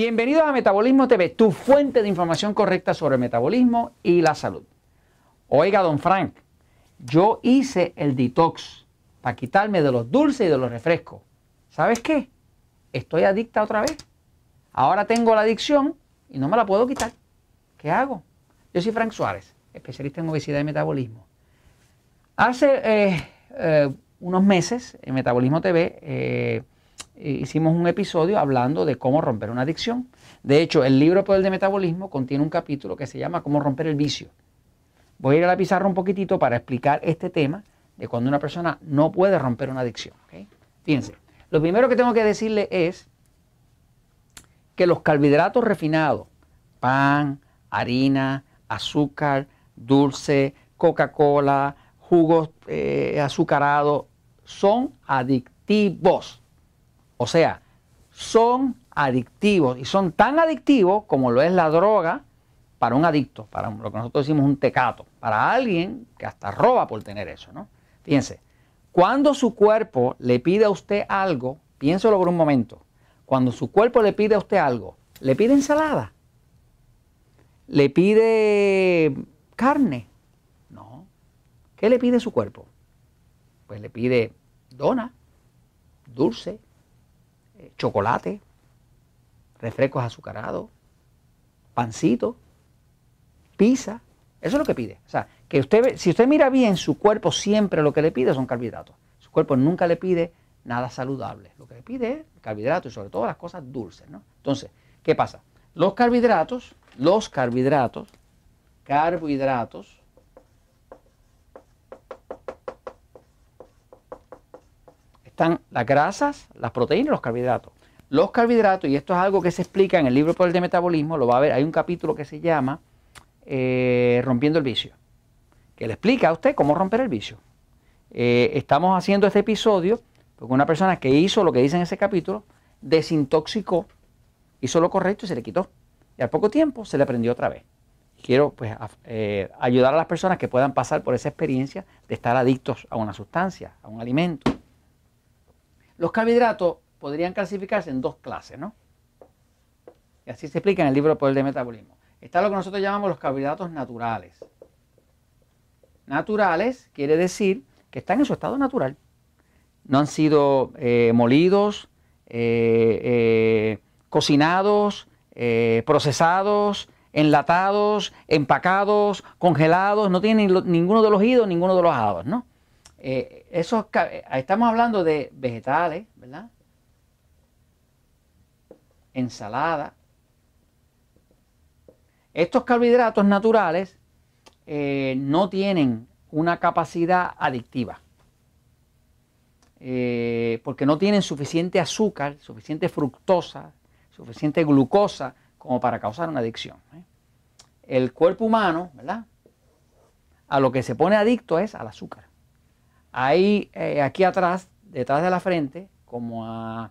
Bienvenidos a Metabolismo TV, tu fuente de información correcta sobre metabolismo y la salud. Oiga, don Frank, yo hice el detox para quitarme de los dulces y de los refrescos. ¿Sabes qué? Estoy adicta otra vez. Ahora tengo la adicción y no me la puedo quitar. ¿Qué hago? Yo soy Frank Suárez, especialista en obesidad y metabolismo. Hace eh, eh, unos meses en Metabolismo TV eh, hicimos un episodio hablando de cómo romper una adicción. De hecho, el libro Poder de Metabolismo contiene un capítulo que se llama Cómo romper el vicio. Voy a ir a la pizarra un poquitito para explicar este tema de cuando una persona no puede romper una adicción. Fíjense, lo primero que tengo que decirle es que los carbohidratos refinados, pan, harina, azúcar, dulce, Coca-Cola, jugos eh, azucarados, son adictivos. O sea, son adictivos y son tan adictivos como lo es la droga para un adicto, para lo que nosotros decimos un tecato, para alguien que hasta roba por tener eso, ¿no? Fíjense, cuando su cuerpo le pide a usted algo, piénselo por un momento, cuando su cuerpo le pide a usted algo, le pide ensalada, le pide carne, no. ¿Qué le pide su cuerpo? Pues le pide dona, dulce, chocolate, refrescos azucarados, pancito, pizza. Eso es lo que pide. O sea, que usted, si usted mira bien, su cuerpo siempre lo que le pide son carbohidratos. Su cuerpo nunca le pide nada saludable. Lo que le pide es carbohidratos y sobre todo las cosas dulces. ¿no? Entonces, ¿qué pasa? Los carbohidratos, los carbohidratos, carbohidratos, están las grasas, las proteínas y los carbohidratos. Los carbohidratos, y esto es algo que se explica en el libro Poder de Metabolismo, lo va a ver, hay un capítulo que se llama eh, Rompiendo el Vicio, que le explica a usted cómo romper el vicio. Eh, estamos haciendo este episodio porque una persona que hizo lo que dice en ese capítulo, desintoxicó, hizo lo correcto y se le quitó. Y al poco tiempo se le prendió otra vez. Quiero pues eh, ayudar a las personas que puedan pasar por esa experiencia de estar adictos a una sustancia, a un alimento. Los carbohidratos podrían clasificarse en dos clases, ¿no? Y así se explica en el libro Poder de Metabolismo. Está lo que nosotros llamamos los carbohidratos naturales. Naturales quiere decir que están en su estado natural. No han sido eh, molidos, eh, eh, cocinados, procesados, enlatados, empacados, congelados, no tienen ninguno de los idos, ninguno de los hados, ¿no? Esos, estamos hablando de vegetales, ¿verdad? Ensalada. Estos carbohidratos naturales no tienen una capacidad adictiva. Eh, porque no tienen suficiente azúcar, suficiente fructosa, suficiente glucosa como para causar una adicción. ¿eh? El cuerpo humano, ¿verdad? A lo que se pone adicto es al azúcar. Ahí, eh, aquí atrás, detrás de la frente, como a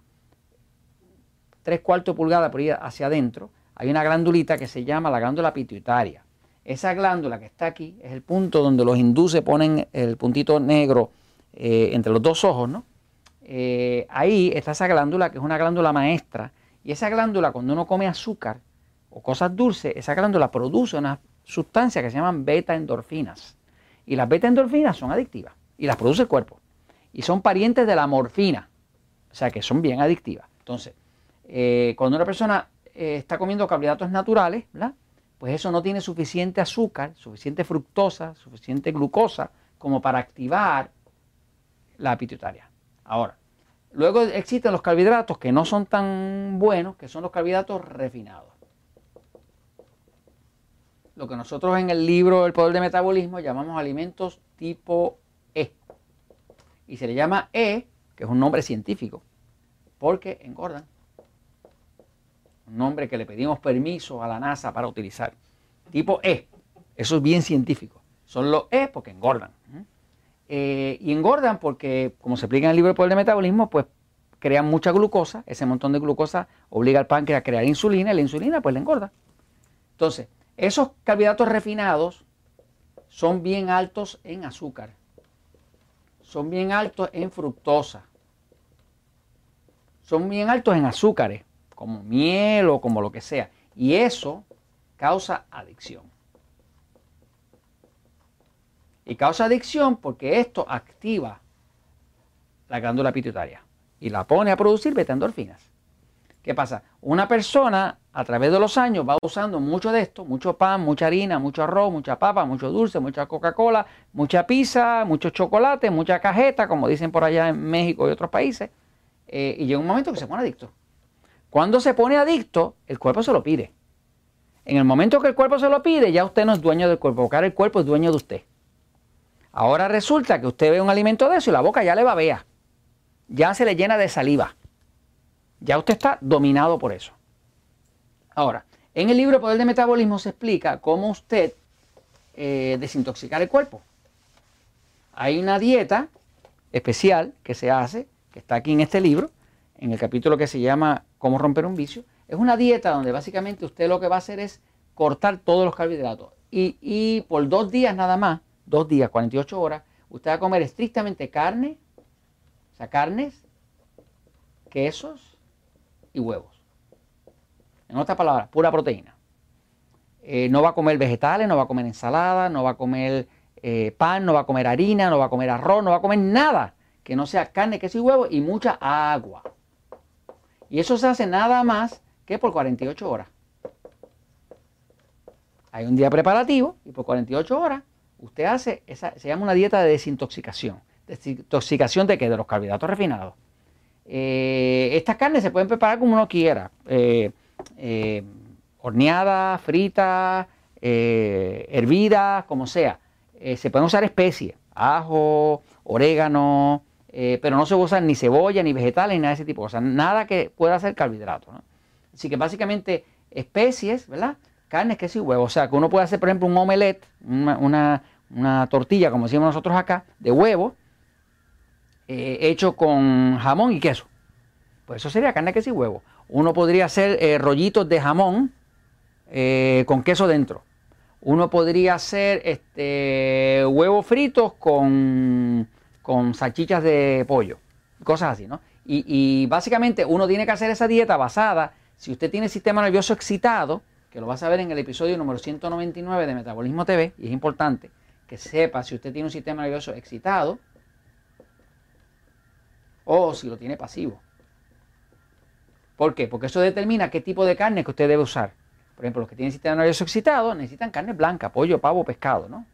tres cuartos de pulgada por ahí hacia adentro, hay una glandulita que se llama la glándula pituitaria. Esa glándula que está aquí es el punto donde los hindúes ponen el puntito negro eh, entre los dos ojos, ¿no? Eh, ahí está esa glándula que es una glándula maestra. Y esa glándula, cuando uno come azúcar o cosas dulces, esa glándula produce una sustancia que se llaman beta endorfinas. Y las beta endorfinas son adictivas y las produce el cuerpo. Y son parientes de la morfina, o sea que son bien adictivas. Entonces, eh, cuando una persona está comiendo carbohidratos naturales, ¿verdad? pues eso no tiene suficiente azúcar, suficiente fructosa, suficiente glucosa como para activar la pituitaria. Ahora, luego existen los carbohidratos que no son tan buenos, que son los carbohidratos refinados. Lo que nosotros en el libro El Poder de Metabolismo llamamos alimentos tipo. Y se le llama E, que es un nombre científico, porque engordan un nombre que le pedimos permiso a la NASA para utilizar. Tipo E, eso es bien científico. Son los E porque engordan. Eh, y engordan porque, como se explica en el libro de Poder de Metabolismo, pues crean mucha glucosa, ese montón de glucosa obliga al páncreas a crear insulina y la insulina pues le engorda. Entonces, esos carbohidratos refinados son bien altos en azúcar, son bien altos en fructosa, son bien altos en azúcares, como miel o como lo que sea. Y eso causa adicción. Y causa adicción porque esto activa la glándula pituitaria y la pone a producir beta-endorfinas. ¿Qué pasa? Una persona a través de los años va usando mucho de esto, mucho pan, mucha harina, mucho arroz, mucha papa, mucho dulce, mucha Coca-Cola, mucha pizza, mucho chocolate, mucha cajeta, como dicen por allá en México y otros países, eh, y llega un momento que se pone adicto. Cuando se pone adicto, el cuerpo se lo pide. En el momento que el cuerpo se lo pide, ya usted no es dueño del cuerpo, porque el cuerpo es dueño de usted. Ahora resulta que usted ve un alimento de eso y la boca ya le babea. Ya se le llena de saliva. Ya usted está dominado por eso. Ahora, en el libro Poder de Metabolismo se explica cómo usted eh, desintoxicar el cuerpo. Hay una dieta especial que se hace, que está aquí en este libro, en el capítulo que se llama Cómo romper un vicio. Es una dieta donde básicamente usted lo que va a hacer es cortar todos los carbohidratos. Y, y por dos días nada más, dos días, 48 horas, usted va a comer estrictamente carne, o sea, carnes, quesos y huevos. En otras palabras, pura proteína. Eh, no va a comer vegetales, no va a comer ensalada, no va a comer eh, pan, no va a comer harina, no va a comer arroz, no va a comer nada que no sea carne, queso y huevo y mucha agua. Y eso se hace nada más que por 48 horas. Hay un día preparativo y por 48 horas usted hace, esa, se llama una dieta de desintoxicación. ¿Desintoxicación de qué? De los carbohidratos refinados. Eh, estas carnes se pueden preparar como uno quiera. Eh, eh, horneadas, fritas, hervidas, como sea. se pueden usar especies, ajo, orégano, pero no se usan ni cebolla, ni vegetales, ni nada de ese tipo de cosas. Nada que pueda ser carbohidrato. Así que básicamente especies, ¿verdad? Carnes, queso y huevos. O sea, que uno puede hacer, por ejemplo, un omelette, una, tortilla, como decimos nosotros acá, de huevo, eh, hecho con jamón y queso. Pues eso sería carne, queso y huevo. Uno podría hacer eh, rollitos de jamón eh, con queso dentro. Uno podría hacer este, huevos fritos con, con salchichas de pollo. Cosas así, ¿no? Y, básicamente uno tiene que hacer esa dieta basada, si usted tiene sistema nervioso excitado, que lo vas a ver en el episodio número 199 de Metabolismo TV, y es importante que sepa si usted tiene un sistema nervioso excitado o si lo tiene pasivo. ¿Por qué? Porque eso determina qué tipo de carne que usted debe usar. Por ejemplo, los que tienen sistema nervioso excitado necesitan carne blanca, pollo, pavo, pescado, ¿no?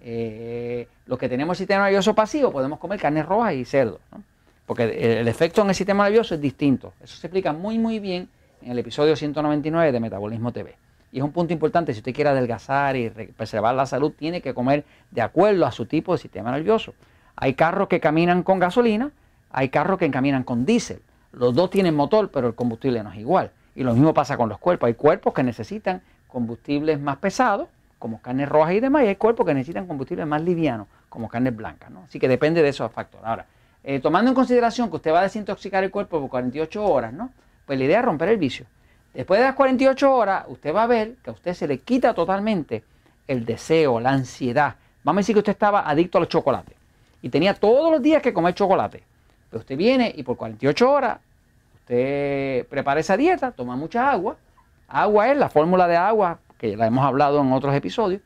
Eh, los que tenemos sistema nervioso pasivo podemos comer carne roja y cerdo, ¿no? Porque el efecto en el sistema nervioso es distinto. Eso se explica muy, muy bien en el episodio 199 de Metabolismo TV. Y es un punto importante, si usted quiere adelgazar y preservar la salud, tiene que comer de acuerdo a su tipo de sistema nervioso. Hay carros que caminan con gasolina, hay carros que caminan con diésel. Los dos tienen motor, pero el combustible no es igual. Y lo mismo pasa con los cuerpos. Hay cuerpos que necesitan combustibles más pesados, como carnes rojas y demás, y hay cuerpos que necesitan combustibles más livianos, como carnes blancas. ¿no? Así que depende de esos factores. Ahora, eh, tomando en consideración que usted va a desintoxicar el cuerpo por 48 horas, ¿no? Pues la idea es romper el vicio. Después de las 48 horas, usted va a ver que a usted se le quita totalmente el deseo, la ansiedad. Vamos a decir que usted estaba adicto a los chocolates y tenía todos los días que comer chocolate. Usted viene y por 48 horas usted prepara esa dieta, toma mucha agua. Agua es la fórmula de agua que la hemos hablado en otros episodios,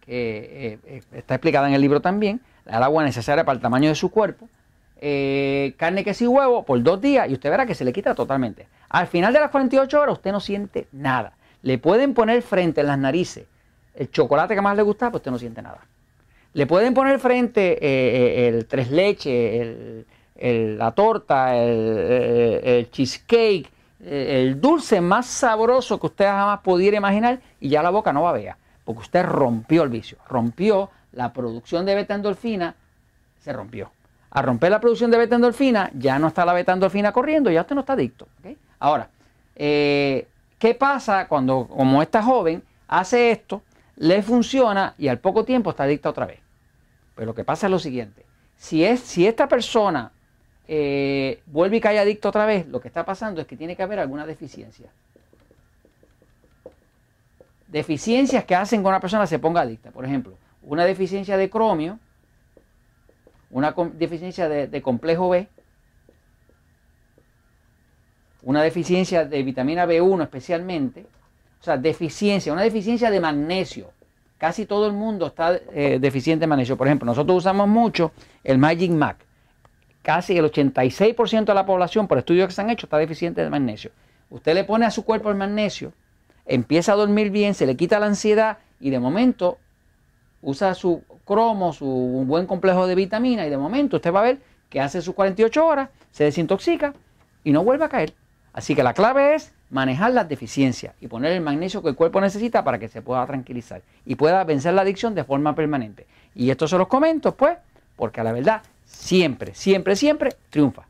que eh, eh, está explicada en el libro también. El agua necesaria para el tamaño de su cuerpo. Eh, carne, queso y huevo por dos días y usted verá que se le quita totalmente. Al final de las 48 horas usted no siente nada. Le pueden poner frente en las narices el chocolate que más le gusta, pues usted no siente nada. Le pueden poner frente eh, eh, el tres leche, la torta, el, cheesecake, el dulce más sabroso que usted jamás pudiera imaginar y ya la boca no va a ver, porque usted rompió el vicio, rompió la producción de beta endorfina, se rompió. A romper la producción de beta endorfina, ya no está la beta endorfina corriendo, ya usted no está adicto. Ahora, eh, ¿qué pasa cuando, como esta joven, hace esto, le funciona y al poco tiempo está adicta otra vez? Pues lo que pasa es lo siguiente. Si, es, si esta persona eh, vuelve y cae adicto otra vez, lo que está pasando es que tiene que haber alguna deficiencia. Deficiencias que hacen que una persona se ponga adicta. Por ejemplo, una deficiencia de cromio una deficiencia de, complejo B, una deficiencia de vitamina B1 especialmente, o sea, deficiencia, una deficiencia de magnesio. Casi todo el mundo está eh, deficiente de magnesio. Por ejemplo, nosotros usamos mucho el Magic Mac. Casi el 86% de la población, por estudios que se han hecho, está deficiente de magnesio. Usted le pone a su cuerpo el magnesio, empieza a dormir bien, se le quita la ansiedad y de momento usa su cromo, su buen complejo de vitamina y de momento usted va a ver que hace sus 48 horas, se desintoxica y no vuelve a caer. Así que la clave es manejar las deficiencias y poner el magnesio que el cuerpo necesita para que se pueda tranquilizar y pueda vencer la adicción de forma permanente. Y esto se los comento, pues, porque a la verdad siempre, siempre, siempre triunfa.